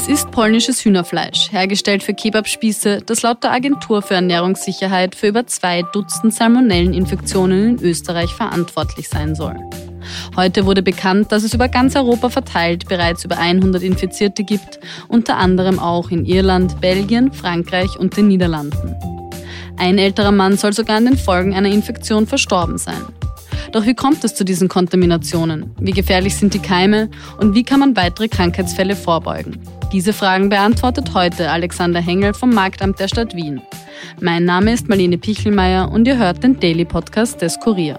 Es ist polnisches Hühnerfleisch, hergestellt für Kebabspieße, das laut der Agentur für Ernährungssicherheit für über zwei Dutzend Salmonelleninfektionen in Österreich verantwortlich sein soll. Heute wurde bekannt, dass es über ganz Europa verteilt bereits über 100 Infizierte gibt, unter anderem auch in Irland, Belgien, Frankreich und den Niederlanden. Ein älterer Mann soll sogar an den Folgen einer Infektion verstorben sein. Doch wie kommt es zu diesen Kontaminationen? Wie gefährlich sind die Keime und wie kann man weitere Krankheitsfälle vorbeugen? Diese Fragen beantwortet heute Alexander Hengel vom Marktamt der Stadt Wien. Mein Name ist Marlene Pichelmeier und ihr hört den Daily Podcast des Kurier.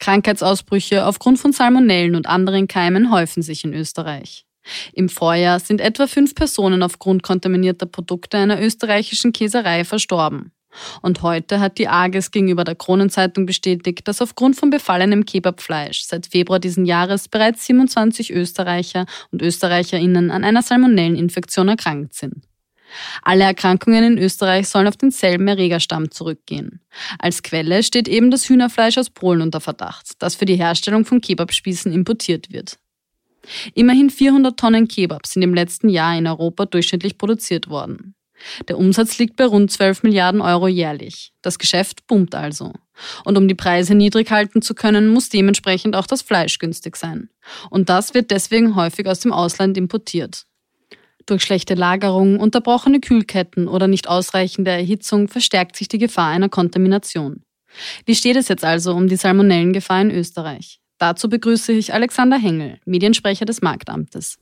Krankheitsausbrüche aufgrund von Salmonellen und anderen Keimen häufen sich in Österreich. Im Vorjahr sind etwa fünf Personen aufgrund kontaminierter Produkte einer österreichischen Käserei verstorben. Und heute hat die AGES gegenüber der Kronenzeitung bestätigt, dass aufgrund von befallenem Kebabfleisch seit Februar diesen Jahres bereits 27 Österreicher und Österreicherinnen an einer Salmonelleninfektion erkrankt sind. Alle Erkrankungen in Österreich sollen auf denselben Erregerstamm zurückgehen. Als Quelle steht eben das Hühnerfleisch aus Polen unter Verdacht, das für die Herstellung von Kebabspießen importiert wird. Immerhin 400 Tonnen Kebab sind im letzten Jahr in Europa durchschnittlich produziert worden. Der Umsatz liegt bei rund 12 Milliarden Euro jährlich. Das Geschäft boomt also. Und um die Preise niedrig halten zu können, muss dementsprechend auch das Fleisch günstig sein. Und das wird deswegen häufig aus dem Ausland importiert. Durch schlechte Lagerung, unterbrochene Kühlketten oder nicht ausreichende Erhitzung verstärkt sich die Gefahr einer Kontamination. Wie steht es jetzt also um die Salmonellengefahr in Österreich? Dazu begrüße ich Alexander Hengel, Mediensprecher des Marktamtes.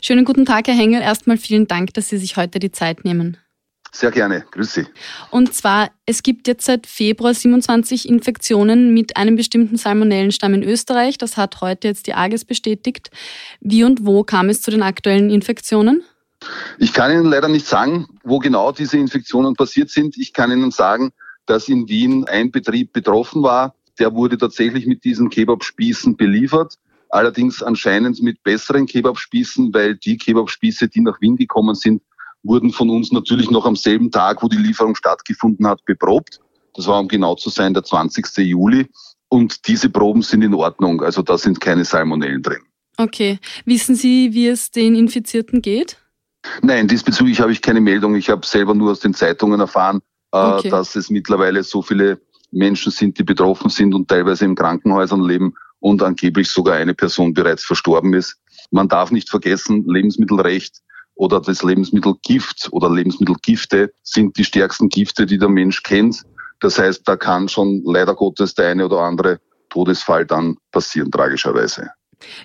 Schönen guten Tag, Herr Hengel. Erstmal vielen Dank, dass Sie sich heute die Zeit nehmen. Sehr gerne, grüß Sie. Und zwar, es gibt jetzt seit Februar 27 Infektionen mit einem bestimmten Salmonellenstamm in Österreich. Das hat heute jetzt die AGES bestätigt. Wie und wo kam es zu den aktuellen Infektionen? Ich kann Ihnen leider nicht sagen, wo genau diese Infektionen passiert sind. Ich kann Ihnen sagen, dass in Wien ein Betrieb betroffen war. Der wurde tatsächlich mit diesen Kebabspießen beliefert allerdings anscheinend mit besseren Kebabspießen, weil die Kebabspieße, die nach Wien gekommen sind, wurden von uns natürlich noch am selben Tag, wo die Lieferung stattgefunden hat, beprobt. Das war, um genau zu sein, der 20. Juli. Und diese Proben sind in Ordnung. Also da sind keine Salmonellen drin. Okay. Wissen Sie, wie es den Infizierten geht? Nein, diesbezüglich habe ich keine Meldung. Ich habe selber nur aus den Zeitungen erfahren, äh, okay. dass es mittlerweile so viele Menschen sind, die betroffen sind und teilweise in Krankenhäusern leben und angeblich sogar eine Person bereits verstorben ist. Man darf nicht vergessen, Lebensmittelrecht oder das Lebensmittelgift oder Lebensmittelgifte sind die stärksten Gifte, die der Mensch kennt. Das heißt, da kann schon leider Gottes der eine oder andere Todesfall dann passieren, tragischerweise.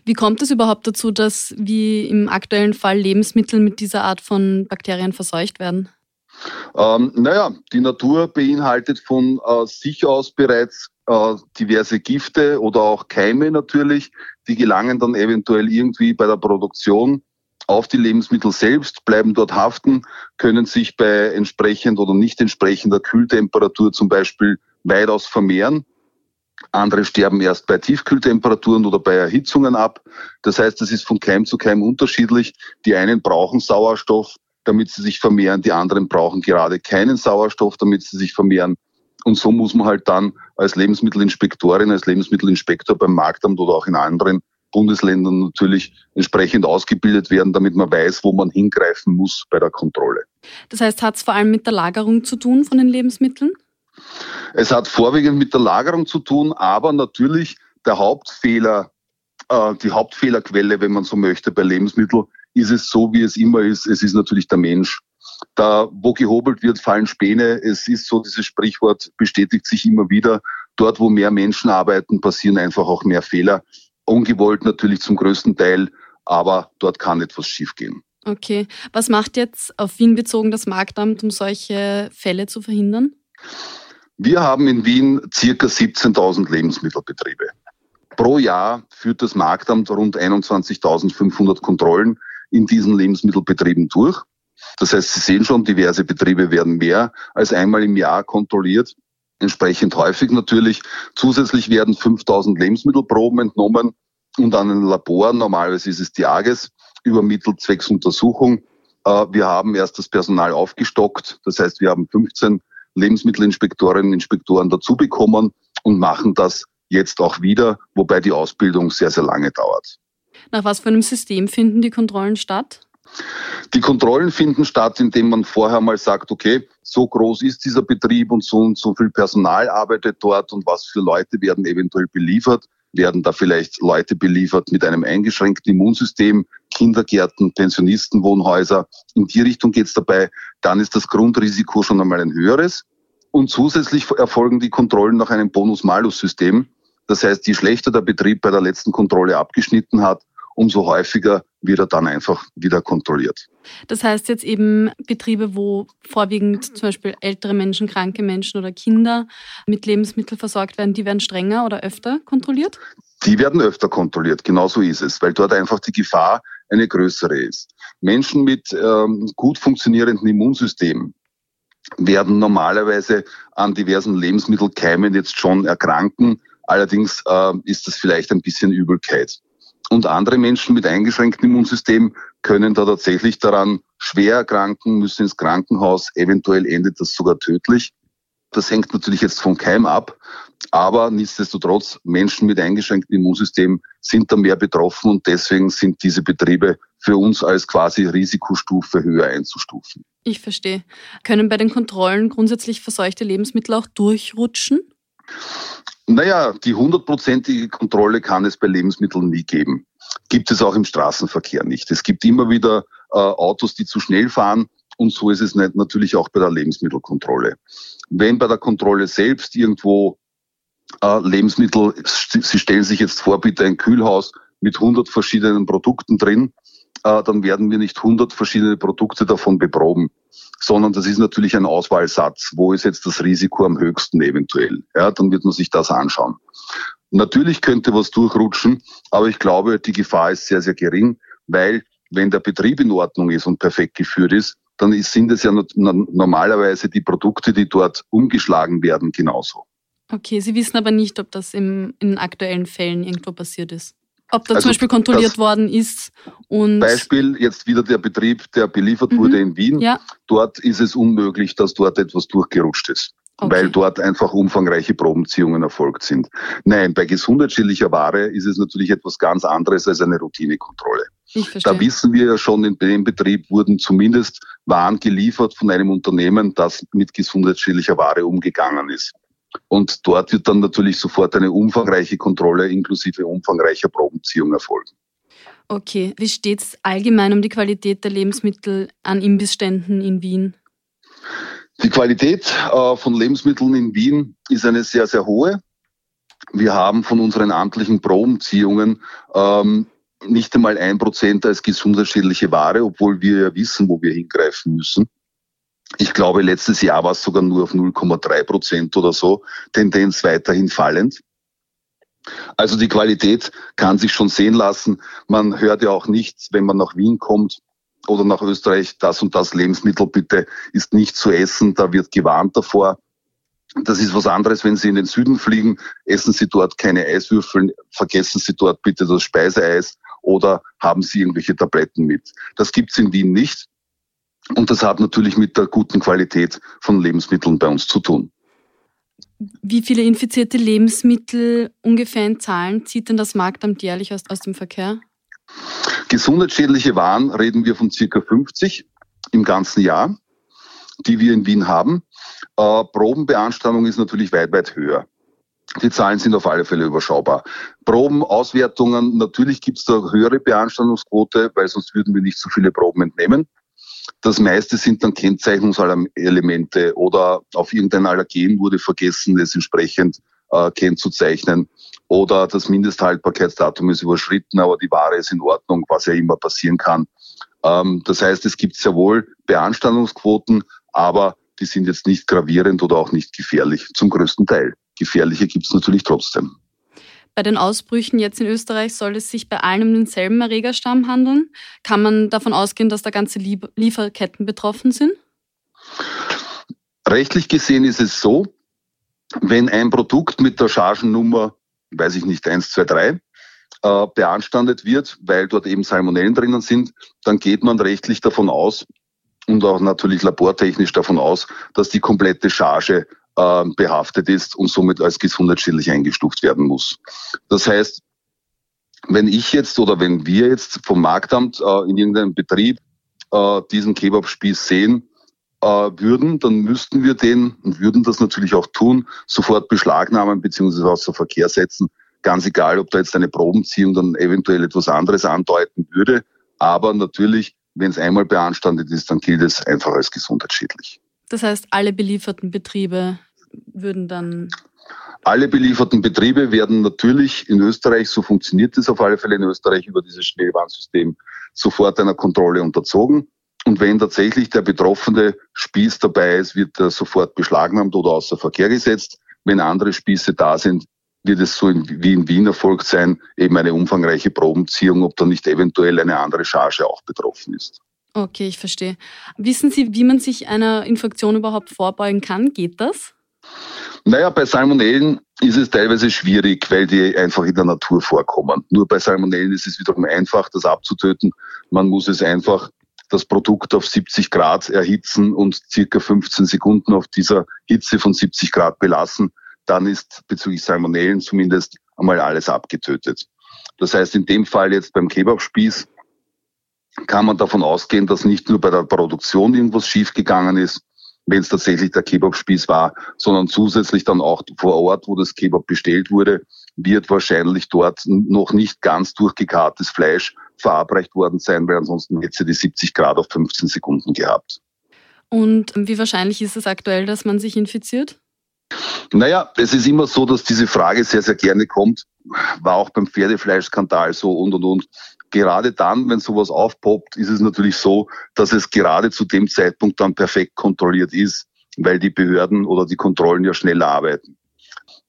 Wie kommt es überhaupt dazu, dass wie im aktuellen Fall Lebensmittel mit dieser Art von Bakterien verseucht werden? Ähm, naja, die Natur beinhaltet von äh, sich aus bereits äh, diverse Gifte oder auch Keime natürlich, die gelangen dann eventuell irgendwie bei der Produktion auf die Lebensmittel selbst, bleiben dort haften, können sich bei entsprechend oder nicht entsprechender Kühltemperatur zum Beispiel weitaus vermehren. Andere sterben erst bei Tiefkühltemperaturen oder bei Erhitzungen ab. Das heißt, es ist von Keim zu Keim unterschiedlich. Die einen brauchen Sauerstoff, damit sie sich vermehren. Die anderen brauchen gerade keinen Sauerstoff, damit sie sich vermehren. Und so muss man halt dann als Lebensmittelinspektorin, als Lebensmittelinspektor beim Marktamt oder auch in anderen Bundesländern natürlich entsprechend ausgebildet werden, damit man weiß, wo man hingreifen muss bei der Kontrolle. Das heißt, hat es vor allem mit der Lagerung zu tun von den Lebensmitteln? Es hat vorwiegend mit der Lagerung zu tun, aber natürlich der Hauptfehler, äh, die Hauptfehlerquelle, wenn man so möchte, bei Lebensmitteln, ist es so, wie es immer ist. Es ist natürlich der Mensch. Da, wo gehobelt wird, fallen Späne. Es ist so, dieses Sprichwort bestätigt sich immer wieder. Dort, wo mehr Menschen arbeiten, passieren einfach auch mehr Fehler. Ungewollt natürlich zum größten Teil, aber dort kann etwas schiefgehen. Okay. Was macht jetzt auf Wien bezogen das Marktamt, um solche Fälle zu verhindern? Wir haben in Wien circa 17.000 Lebensmittelbetriebe. Pro Jahr führt das Marktamt rund 21.500 Kontrollen in diesen Lebensmittelbetrieben durch. Das heißt, Sie sehen schon, diverse Betriebe werden mehr als einmal im Jahr kontrolliert. Entsprechend häufig natürlich. Zusätzlich werden 5000 Lebensmittelproben entnommen und an ein Labor, normalerweise ist es die AGES, übermittelt zwecks Untersuchung. Äh, wir haben erst das Personal aufgestockt. Das heißt, wir haben 15 Lebensmittelinspektorinnen und Inspektoren dazu bekommen und machen das jetzt auch wieder, wobei die Ausbildung sehr, sehr lange dauert. Nach was für einem System finden die Kontrollen statt? Die Kontrollen finden statt, indem man vorher mal sagt, okay, so groß ist dieser Betrieb und so und so viel Personal arbeitet dort und was für Leute werden eventuell beliefert. Werden da vielleicht Leute beliefert mit einem eingeschränkten Immunsystem, Kindergärten, Pensionistenwohnhäuser. In die Richtung geht es dabei. Dann ist das Grundrisiko schon einmal ein höheres. Und zusätzlich erfolgen die Kontrollen nach einem Bonus-Malus-System. Das heißt, je schlechter der Betrieb bei der letzten Kontrolle abgeschnitten hat, umso häufiger wird er dann einfach wieder kontrolliert. Das heißt jetzt eben Betriebe, wo vorwiegend zum Beispiel ältere Menschen, kranke Menschen oder Kinder mit Lebensmitteln versorgt werden, die werden strenger oder öfter kontrolliert? Die werden öfter kontrolliert, genau so ist es, weil dort einfach die Gefahr eine größere ist. Menschen mit ähm, gut funktionierendem Immunsystem werden normalerweise an diversen Lebensmittelkeimen jetzt schon erkranken. Allerdings äh, ist das vielleicht ein bisschen Übelkeit. Und andere Menschen mit eingeschränktem Immunsystem können da tatsächlich daran schwer erkranken, müssen ins Krankenhaus, eventuell endet das sogar tödlich. Das hängt natürlich jetzt vom Keim ab, aber nichtsdestotrotz, Menschen mit eingeschränktem Immunsystem sind da mehr betroffen und deswegen sind diese Betriebe für uns als quasi Risikostufe höher einzustufen. Ich verstehe. Können bei den Kontrollen grundsätzlich verseuchte Lebensmittel auch durchrutschen? Naja, die hundertprozentige Kontrolle kann es bei Lebensmitteln nie geben. Gibt es auch im Straßenverkehr nicht. Es gibt immer wieder äh, Autos, die zu schnell fahren und so ist es natürlich auch bei der Lebensmittelkontrolle. Wenn bei der Kontrolle selbst irgendwo äh, Lebensmittel, Sie stellen sich jetzt vor, bitte ein Kühlhaus mit 100 verschiedenen Produkten drin, dann werden wir nicht 100 verschiedene Produkte davon beproben sondern das ist natürlich ein Auswahlsatz. Wo ist jetzt das Risiko am höchsten eventuell? Ja, dann wird man sich das anschauen. Natürlich könnte was durchrutschen, aber ich glaube, die Gefahr ist sehr, sehr gering, weil wenn der Betrieb in Ordnung ist und perfekt geführt ist, dann sind es ja normalerweise die Produkte, die dort umgeschlagen werden, genauso. Okay, Sie wissen aber nicht, ob das im, in aktuellen Fällen irgendwo passiert ist. Ob da also zum Beispiel kontrolliert worden ist. Und Beispiel jetzt wieder der Betrieb, der beliefert mhm. wurde in Wien. Ja. Dort ist es unmöglich, dass dort etwas durchgerutscht ist. Okay. Weil dort einfach umfangreiche Probenziehungen erfolgt sind. Nein, bei gesundheitsschädlicher Ware ist es natürlich etwas ganz anderes als eine Routinekontrolle. Da wissen wir ja schon, in dem Betrieb wurden zumindest Waren geliefert von einem Unternehmen, das mit gesundheitsschädlicher Ware umgegangen ist. Und dort wird dann natürlich sofort eine umfangreiche Kontrolle inklusive umfangreicher Probenziehung erfolgen. Okay, wie steht es allgemein um die Qualität der Lebensmittel an Imbissständen in Wien? Die Qualität äh, von Lebensmitteln in Wien ist eine sehr, sehr hohe. Wir haben von unseren amtlichen Probenziehungen ähm, nicht einmal ein Prozent als gesundheitsschädliche Ware, obwohl wir ja wissen, wo wir hingreifen müssen. Ich glaube, letztes Jahr war es sogar nur auf 0,3 Prozent oder so, Tendenz weiterhin fallend. Also die Qualität kann sich schon sehen lassen. Man hört ja auch nichts, wenn man nach Wien kommt oder nach Österreich, das und das Lebensmittel bitte ist nicht zu essen. Da wird gewarnt davor. Das ist was anderes, wenn Sie in den Süden fliegen, essen Sie dort keine Eiswürfel, vergessen Sie dort bitte das Speiseeis oder haben Sie irgendwelche Tabletten mit. Das gibt's in Wien nicht. Und das hat natürlich mit der guten Qualität von Lebensmitteln bei uns zu tun. Wie viele infizierte Lebensmittel ungefähr in Zahlen zieht denn das Marktamt jährlich aus, aus dem Verkehr? Gesundheitsschädliche Waren reden wir von circa 50 im ganzen Jahr, die wir in Wien haben. Äh, Probenbeanstandung ist natürlich weit, weit höher. Die Zahlen sind auf alle Fälle überschaubar. Proben, Auswertungen, natürlich gibt es da höhere Beanstandungsquote, weil sonst würden wir nicht so viele Proben entnehmen. Das meiste sind dann Kennzeichnungselemente oder auf irgendein Allergen wurde vergessen, es entsprechend äh, kennzuzeichnen oder das Mindesthaltbarkeitsdatum ist überschritten, aber die Ware ist in Ordnung, was ja immer passieren kann. Ähm, das heißt, es gibt sehr wohl Beanstandungsquoten, aber die sind jetzt nicht gravierend oder auch nicht gefährlich, zum größten Teil. Gefährliche gibt es natürlich trotzdem. Bei den Ausbrüchen jetzt in Österreich soll es sich bei allen um denselben Erregerstamm handeln. Kann man davon ausgehen, dass da ganze Lieferketten betroffen sind? Rechtlich gesehen ist es so, wenn ein Produkt mit der Chargennummer, weiß ich nicht, 1, 2, 3, äh, beanstandet wird, weil dort eben Salmonellen drinnen sind, dann geht man rechtlich davon aus und auch natürlich labortechnisch davon aus, dass die komplette Charge äh, behaftet ist und somit als gesundheitsschädlich eingestuft werden muss. Das heißt, wenn ich jetzt oder wenn wir jetzt vom Marktamt äh, in irgendeinem Betrieb äh, diesen Kebabspieß sehen äh, würden, dann müssten wir den und würden das natürlich auch tun, sofort beschlagnahmen bzw. außer Verkehr setzen, Ganz egal, ob da jetzt eine Probenziehung dann eventuell etwas anderes andeuten würde. Aber natürlich, wenn es einmal beanstandet ist, dann gilt es einfach als gesundheitsschädlich. Das heißt, alle belieferten Betriebe würden dann. Alle belieferten Betriebe werden natürlich in Österreich, so funktioniert es auf alle Fälle in Österreich über dieses Schnellwarnsystem, sofort einer Kontrolle unterzogen. Und wenn tatsächlich der betroffene Spieß dabei ist, wird er sofort beschlagnahmt oder außer Verkehr gesetzt. Wenn andere Spieße da sind, wird es so wie in Wien erfolgt sein, eben eine umfangreiche Probenziehung, ob da nicht eventuell eine andere Charge auch betroffen ist. Okay, ich verstehe. Wissen Sie, wie man sich einer Infektion überhaupt vorbeugen kann? Geht das? Naja, bei Salmonellen ist es teilweise schwierig, weil die einfach in der Natur vorkommen. Nur bei Salmonellen ist es wiederum einfach, das abzutöten. Man muss es einfach das Produkt auf 70 Grad erhitzen und circa 15 Sekunden auf dieser Hitze von 70 Grad belassen dann ist bezüglich Salmonellen zumindest einmal alles abgetötet. Das heißt, in dem Fall jetzt beim Kebabspieß kann man davon ausgehen, dass nicht nur bei der Produktion irgendwas schiefgegangen ist, wenn es tatsächlich der Kebabspieß war, sondern zusätzlich dann auch vor Ort, wo das Kebab bestellt wurde, wird wahrscheinlich dort noch nicht ganz durchgekartes Fleisch verabreicht worden sein, weil ansonsten hätte sie die 70 Grad auf 15 Sekunden gehabt. Und wie wahrscheinlich ist es aktuell, dass man sich infiziert? Naja, es ist immer so, dass diese Frage sehr, sehr gerne kommt. War auch beim Pferdefleischskandal so und und und. Gerade dann, wenn sowas aufpoppt, ist es natürlich so, dass es gerade zu dem Zeitpunkt dann perfekt kontrolliert ist, weil die Behörden oder die Kontrollen ja schneller arbeiten.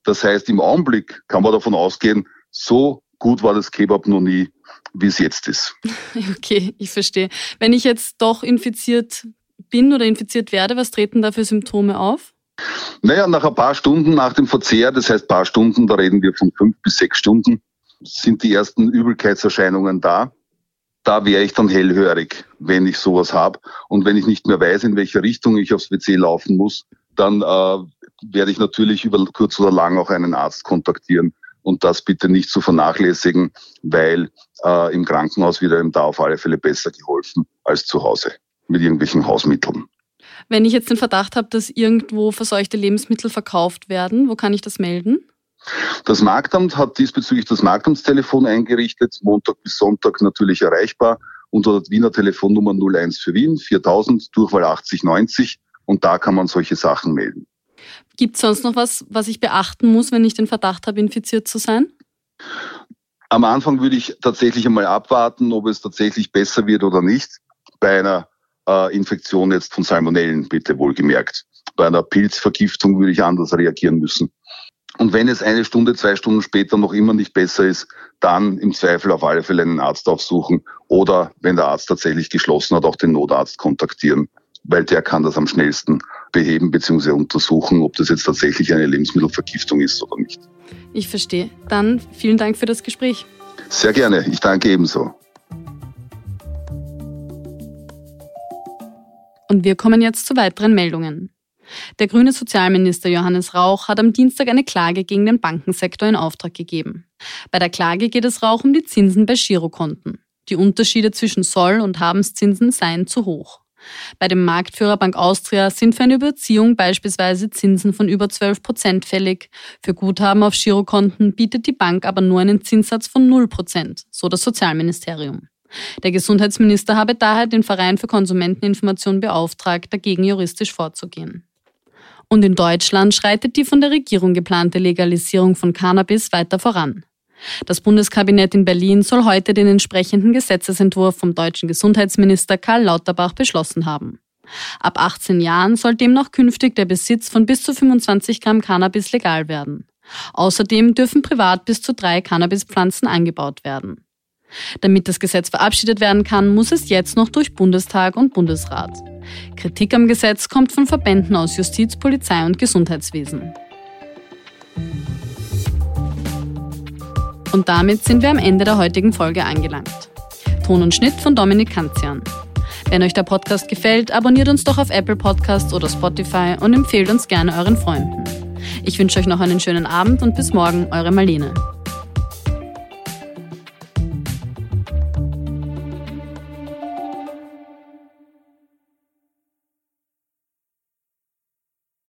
Das heißt, im Augenblick kann man davon ausgehen, so gut war das Kebab noch nie, wie es jetzt ist. Okay, ich verstehe. Wenn ich jetzt doch infiziert bin oder infiziert werde, was treten da für Symptome auf? Naja, nach ein paar Stunden nach dem Verzehr, das heißt paar Stunden, da reden wir von fünf bis sechs Stunden, sind die ersten Übelkeitserscheinungen da. Da wäre ich dann hellhörig, wenn ich sowas habe. Und wenn ich nicht mehr weiß, in welche Richtung ich aufs WC laufen muss, dann äh, werde ich natürlich über kurz oder lang auch einen Arzt kontaktieren. Und das bitte nicht zu vernachlässigen, weil äh, im Krankenhaus wird einem da auf alle Fälle besser geholfen als zu Hause mit irgendwelchen Hausmitteln. Wenn ich jetzt den Verdacht habe, dass irgendwo verseuchte Lebensmittel verkauft werden, wo kann ich das melden? Das Marktamt hat diesbezüglich das Marktamtstelefon eingerichtet, Montag bis Sonntag natürlich erreichbar unter der Wiener Telefonnummer 01 für Wien, 4000, Durchwahl 8090 und da kann man solche Sachen melden. Gibt es sonst noch was, was ich beachten muss, wenn ich den Verdacht habe, infiziert zu sein? Am Anfang würde ich tatsächlich einmal abwarten, ob es tatsächlich besser wird oder nicht. Bei einer äh, Infektion jetzt von Salmonellen, bitte wohlgemerkt. Bei einer Pilzvergiftung würde ich anders reagieren müssen. Und wenn es eine Stunde, zwei Stunden später noch immer nicht besser ist, dann im Zweifel auf alle Fälle einen Arzt aufsuchen oder wenn der Arzt tatsächlich geschlossen hat, auch den Notarzt kontaktieren, weil der kann das am schnellsten beheben bzw. untersuchen, ob das jetzt tatsächlich eine Lebensmittelvergiftung ist oder nicht. Ich verstehe. Dann vielen Dank für das Gespräch. Sehr gerne. Ich danke ebenso. Und wir kommen jetzt zu weiteren Meldungen. Der grüne Sozialminister Johannes Rauch hat am Dienstag eine Klage gegen den Bankensektor in Auftrag gegeben. Bei der Klage geht es Rauch um die Zinsen bei Girokonten. Die Unterschiede zwischen Soll- und Habenszinsen seien zu hoch. Bei dem Marktführer Bank Austria sind für eine Überziehung beispielsweise Zinsen von über 12 Prozent fällig. Für Guthaben auf Girokonten bietet die Bank aber nur einen Zinssatz von 0 Prozent, so das Sozialministerium. Der Gesundheitsminister habe daher den Verein für Konsumenteninformation beauftragt, dagegen juristisch vorzugehen. Und in Deutschland schreitet die von der Regierung geplante Legalisierung von Cannabis weiter voran. Das Bundeskabinett in Berlin soll heute den entsprechenden Gesetzesentwurf vom deutschen Gesundheitsminister Karl Lauterbach beschlossen haben. Ab 18 Jahren soll demnach künftig der Besitz von bis zu 25 Gramm Cannabis legal werden. Außerdem dürfen privat bis zu drei Cannabispflanzen angebaut werden. Damit das Gesetz verabschiedet werden kann, muss es jetzt noch durch Bundestag und Bundesrat. Kritik am Gesetz kommt von Verbänden aus Justiz, Polizei und Gesundheitswesen. Und damit sind wir am Ende der heutigen Folge angelangt. Ton und Schnitt von Dominik Kanzian. Wenn euch der Podcast gefällt, abonniert uns doch auf Apple Podcasts oder Spotify und empfehlt uns gerne euren Freunden. Ich wünsche euch noch einen schönen Abend und bis morgen, eure Marlene.